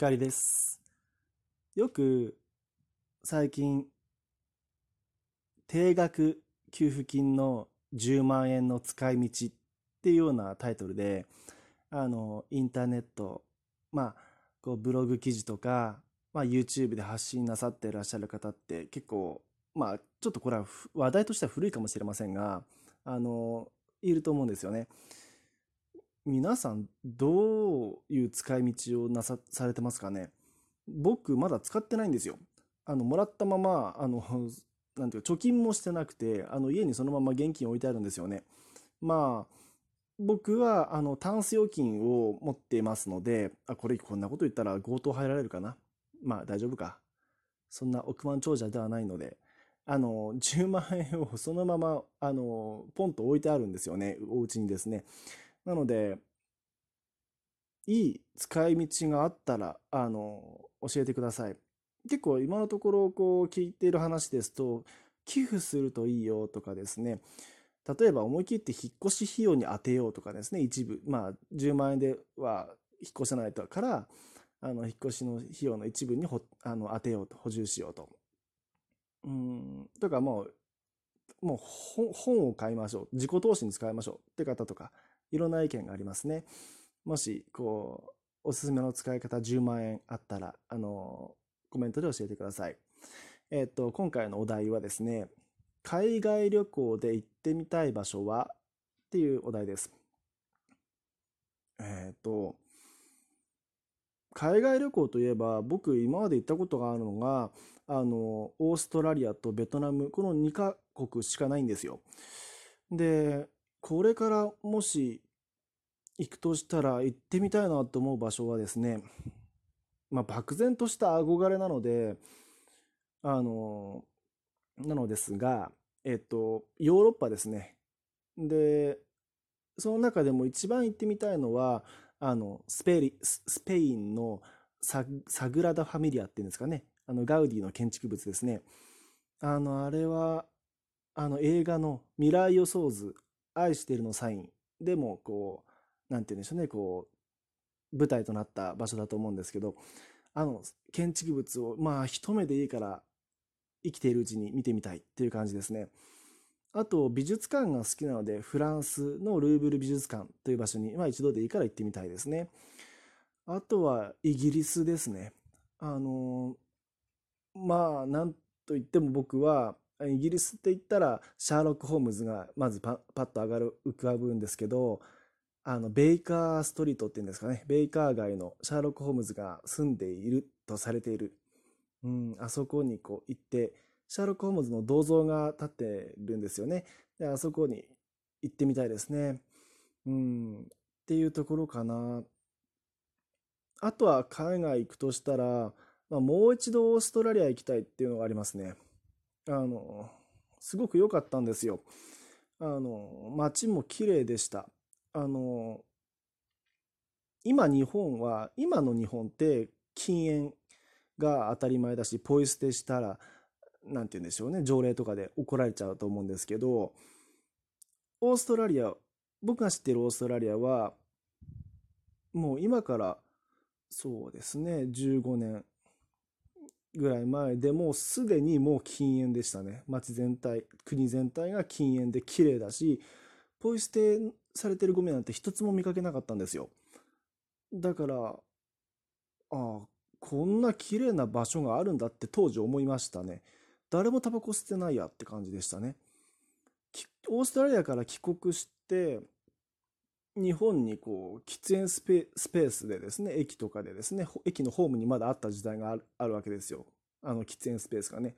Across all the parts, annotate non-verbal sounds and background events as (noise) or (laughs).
光です。よく最近定額給付金の10万円の使い道っていうようなタイトルであのインターネットまあこうブログ記事とか、まあ、YouTube で発信なさっていらっしゃる方って結構まあちょっとこれは話題としては古いかもしれませんがあのいると思うんですよね。皆さんどういう使い道をなさされてますかね？僕まだ使ってないんですよ。あのもらったままあの (laughs) なんていうか貯金もしてなくてあの家にそのまま現金置いてあるんですよね。まあ僕はあのタンス預金を持っていますのであこれこんなこと言ったら強盗入られるかな？まあ大丈夫か？そんな億万長者ではないのであの10万円をそのままあのポンと置いてあるんですよねお家にですねなので、いい使い道があったら、あの、教えてください。結構今のところこう聞いている話ですと、寄付するといいよとかですね、例えば思い切って引っ越し費用に当てようとかですね、一部、まあ10万円では引っ越さないとから、あの引っ越しの費用の一部にほあの当てようと、補充しようと。うん、とかもう、もう本を買いましょう。自己投資に使いましょうって方とか、いろんな意見がありますね。もし、こう、おすすめの使い方10万円あったら、あの、コメントで教えてください。えっ、と、今回のお題はですね、海外旅行で行ってみたい場所はっていうお題です。えっ、と、海外旅行といえば、僕今まで行ったことがあるのが、あの、オーストラリアとベトナム、この2カ国しかないんですよ。で、これからもし行くとしたら行ってみたいなと思う場所はですね、(laughs) まあ、漠然とした憧れなので、あの、なのですが、えっと、ヨーロッパですね。で、その中でも一番行ってみたいのは、あの、スペリスペインのサグラダ・ファミリアっていうんですかね。あの、ガウディの建築物ですね。あの、あれは、あの、映画の未来予想図愛してるのサインでもこう何て言うんでしょうねこう舞台となった場所だと思うんですけどあの建築物をまあ一目でいいから生きているうちに見てみたいっていう感じですね。あと美術館が好きなのでフランスのルーブル美術館という場所に、まあ、一度でいいから行ってみたいですね。あとはイギリスですね。あのまあなんといっても僕はイギリスって言ったらシャーロック・ホームズがまずパッと上がる浮かぶんですけどあのベイカーストリートっていうんですかね。ベイカー街のシャーロック・ホームズが住んでいるとされている、うん、あそこにこう行ってシャーロック・ホームズの銅像が立ってるんですよね。であそこに行ってみたいですね、うん、っていうところかな。あとは海外行くとしたら、まあ、もう一度オーストラリア行きたいっていうのがありますね。あの、すごく良かったんですよ。あの、街も綺麗でした。あの、今日本は、今の日本って禁煙が当たり前だし、ポイ捨てしたら、なんて言うんでしょうね、条例とかで怒られちゃうと思うんですけど、オーストラリア、僕が知ってるオーストラリアは、もう今から、そうですね、15年、ぐらい前でもうすでにもう禁煙でしたね。街全体、国全体が禁煙で綺麗だし、ポイ捨てされてるゴミなんて一つも見かけなかったんですよ。だから、ああ、こんな綺麗な場所があるんだって当時思いましたね。誰もタバコ吸ってないやって感じでしたね。オーストラリアから帰国して、日本にこう喫煙スペースでですね駅とかでですね駅のホームにまだあった時代があるわけですよ。あの喫煙スペースがね。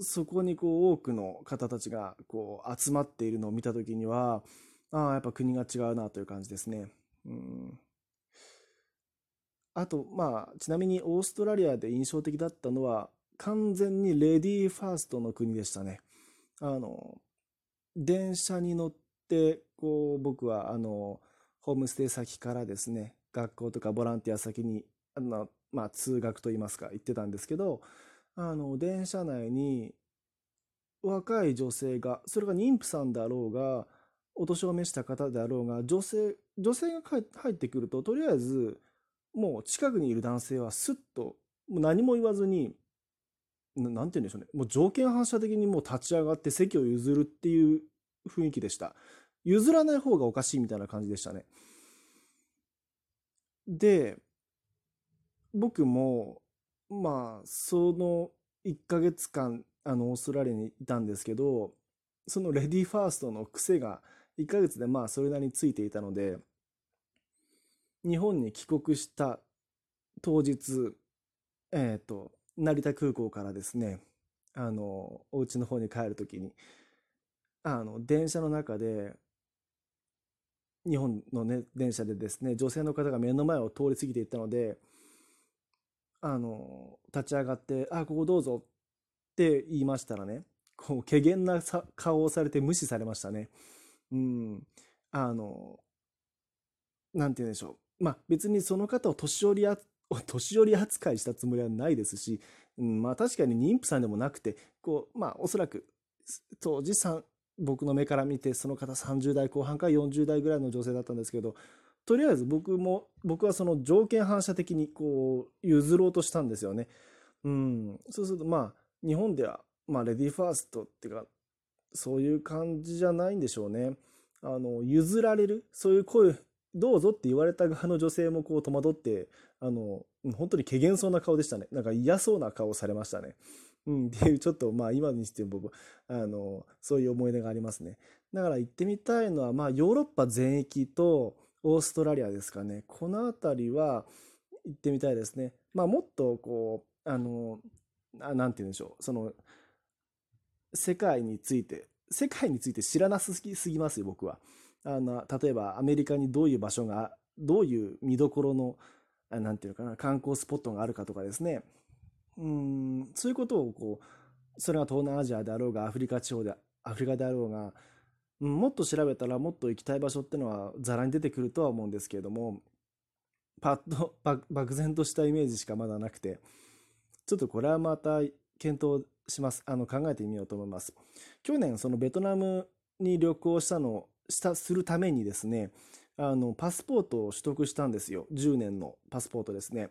そこにこう多くの方たちがこう集まっているのを見た時にはああやっぱ国が違うなという感じですね。うん。あとまあちなみにオーストラリアで印象的だったのは完全にレディーファーストの国でしたね。あの電車に乗ってこう僕はあのホームステイ先からですね学校とかボランティア先にあの、まあ、通学といいますか行ってたんですけどあの電車内に若い女性がそれが妊婦さんであろうがお年を召した方であろうが女性女性が入ってくるととりあえずもう近くにいる男性はスッともう何も言わずになんて言うんでしょうね。もう条件反射的にもう立ち上がって席を譲るっていう雰囲気でした。譲らない方がおかしいみたいな感じでしたね。で僕もまあその1ヶ月間あのオーストラリアにいたんですけどそのレディーファーストの癖が1ヶ月でまあそれなりについていたので日本に帰国した当日えっ、ー、と成田空港からですねあのお家の方に帰る時にあの電車の中で日本のね電車でですね女性の方が目の前を通り過ぎていったのであの立ち上がって「あここどうぞ」って言いましたらねこう、怪げな顔をされて無視されましたね。うん。あの、なんて言うんでしょう。まあ別にその方を年寄りや、(laughs) 年寄り扱いしたつもりはないですし、うん、まあ確かに妊婦さんでもなくて、こう、まあおそらく当時さ僕の目から見てその方30代後半か40代ぐらいの女性だったんですけど、とりあえず僕も、僕はその条件反射的にこう譲ろうとしたんですよね。うん。そうするとまあ日本ではまあ、レディーファーストっていうか、そういう感じじゃないんでしょうね。あの、譲られる、そういう声、どうぞって言われた側の女性もこう戸惑って、あの、本当に怪げそうな顔でしたね。なんか嫌そうな顔されましたね。うん、っていう、ちょっとまあ今にしても僕、あの、そういう思い出がありますね。だから行ってみたいのは、まあヨーロッパ全域とオーストラリアですかね。この辺りは行ってみたいですね。まあもっとこう、あの、なんて言うんでしょう。その、世界について、世界について知らなすぎすぎますよ、僕は。あの、例えばアメリカにどういう場所が、どういう見どころの、なんていうのかな、観光スポットがあるかとかですね。うん、そういうことをこう、それが東南アジアであろうが、アフリカ地方で、アフリカであろうが、うん、もっと調べたらもっと行きたい場所ってのはざらに出てくるとは思うんですけれども、パッと漠然としたイメージしかまだなくて、ちょっとこれはまた検討します。あの、考えてみようと思います。去年、そのベトナムに旅行したの、した、するためにですね、あの、パスポートを取得したんですよ。10年のパスポートですね。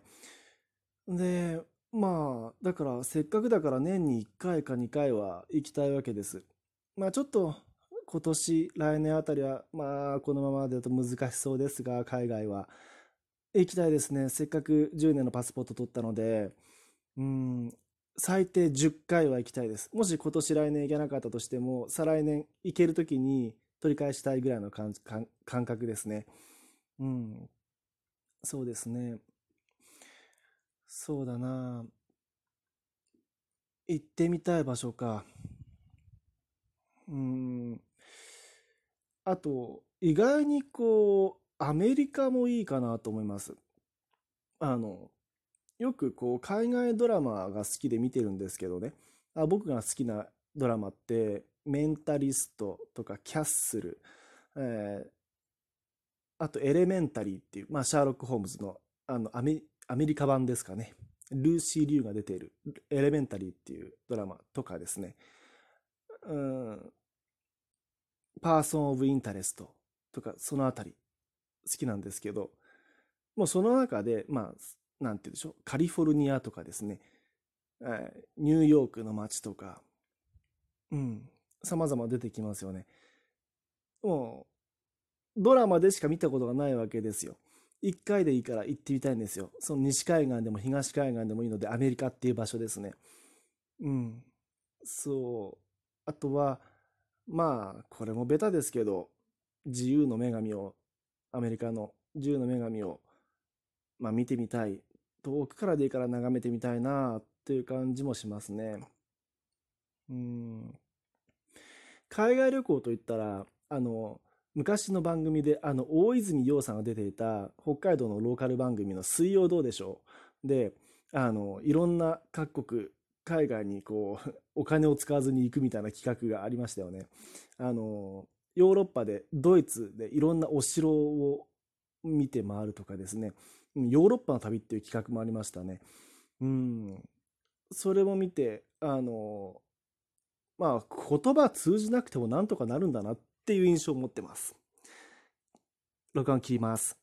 で、まあ、だからせっかくだから年に1回か2回は行きたいわけです。まあちょっと今年、来年あたりは、まあこのままだと難しそうですが、海外は行きたいですね。せっかく10年のパスポート取ったので、うん、最低10回は行きたいです。もし今年来年行けなかったとしても、再来年行けるときに取り返したいぐらいの感覚ですね。うん。そうですね。そうだな。行ってみたい場所か。うん。あと、意外にこう、アメリカもいいかなと思います。あの、よくこう海外ドラマが好きで見てるんですけどねあ僕が好きなドラマってメンタリストとかキャッスル、えー、あとエレメンタリーっていう、まあ、シャーロック・ホームズのあのアメアメリカ版ですかね。ルーシー・リュウが出ている。エレメンタリーっていうドラマとかですね。うん。パーソン・オブ・インタレストとかそのあたり好きなんですけど。もうその中でまあなんて言うでしょう、カリフォルニアとかですね、ニューヨークの街とか、うん、様々出てきますよね。もう、ドラマでしか見たことがないわけですよ。一回でいいから行ってみたいんですよ。その西海岸でも東海岸でもいいので、アメリカっていう場所ですね。うん。そう。あとは、まあ、これもベタですけど、自由の女神を、アメリカの自由の女神を、まあ見てみたい遠くからでいいから眺めてみたいなっていう感じもしますね。うん。海外旅行といったら、あの、昔の番組で、あの、大泉洋さんが出ていた北海道のローカル番組の水曜どうでしょうで、あの、いろんな各国、海外にこう、お金を使わずに行くみたいな企画がありましたよね。あの、ヨーロッパで、ドイツでいろんなお城を見て回るとかですね。ヨーロッパの旅っていう企画もありましたね。うん。それも見て、あの、まあ、言葉通じなくてもなんとかなるんだなっていう印象を持ってます。録音切ります。